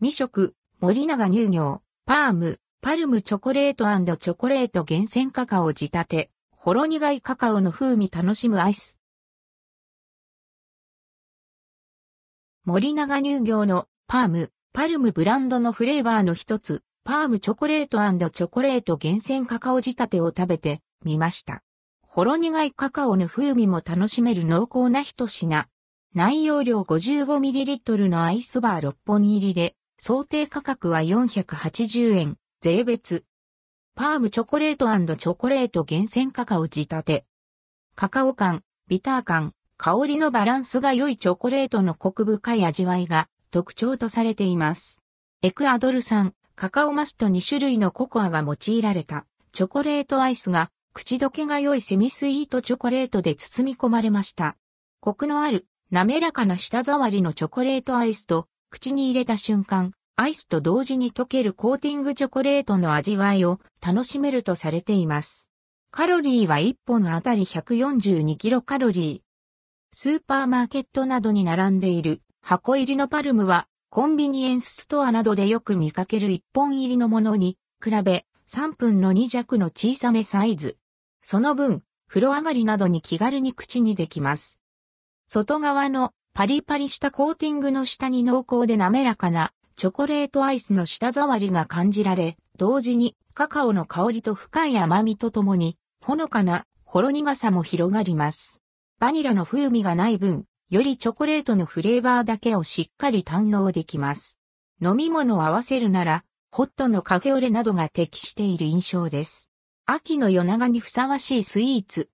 未食、森永乳業、パーム、パルムチョコレートチョコレート厳選カカオ仕立て、ほろ苦いカカオの風味楽しむアイス。森永乳業のパーム、パルムブランドのフレーバーの一つ、パームチョコレートチョコレート厳選カカオ仕立てを食べてみました。ほろ苦いカカオの風味も楽しめる濃厚な一品。内容量 55ml のアイスバー6本入りで、想定価格は480円、税別。パームチョコレートチョコレート厳選カカオ仕立て。カカオ感、ビター感、香りのバランスが良いチョコレートのコク深い味わいが特徴とされています。エクアドル産、カカオマスと2種類のココアが用いられたチョコレートアイスが口どけが良いセミスイートチョコレートで包み込まれました。コクのある滑らかな舌触りのチョコレートアイスと口に入れた瞬間、アイスと同時に溶けるコーティングチョコレートの味わいを楽しめるとされています。カロリーは1本あたり142キロカロリー。スーパーマーケットなどに並んでいる箱入りのパルムはコンビニエンスストアなどでよく見かける1本入りのものに比べ3分の2弱の小さめサイズ。その分、風呂上がりなどに気軽に口にできます。外側のパリパリしたコーティングの下に濃厚で滑らかなチョコレートアイスの舌触りが感じられ、同時にカカオの香りと深い甘みとともに、ほのかなほろ苦さも広がります。バニラの風味がない分、よりチョコレートのフレーバーだけをしっかり堪能できます。飲み物を合わせるなら、ホットのカフェオレなどが適している印象です。秋の夜長にふさわしいスイーツ。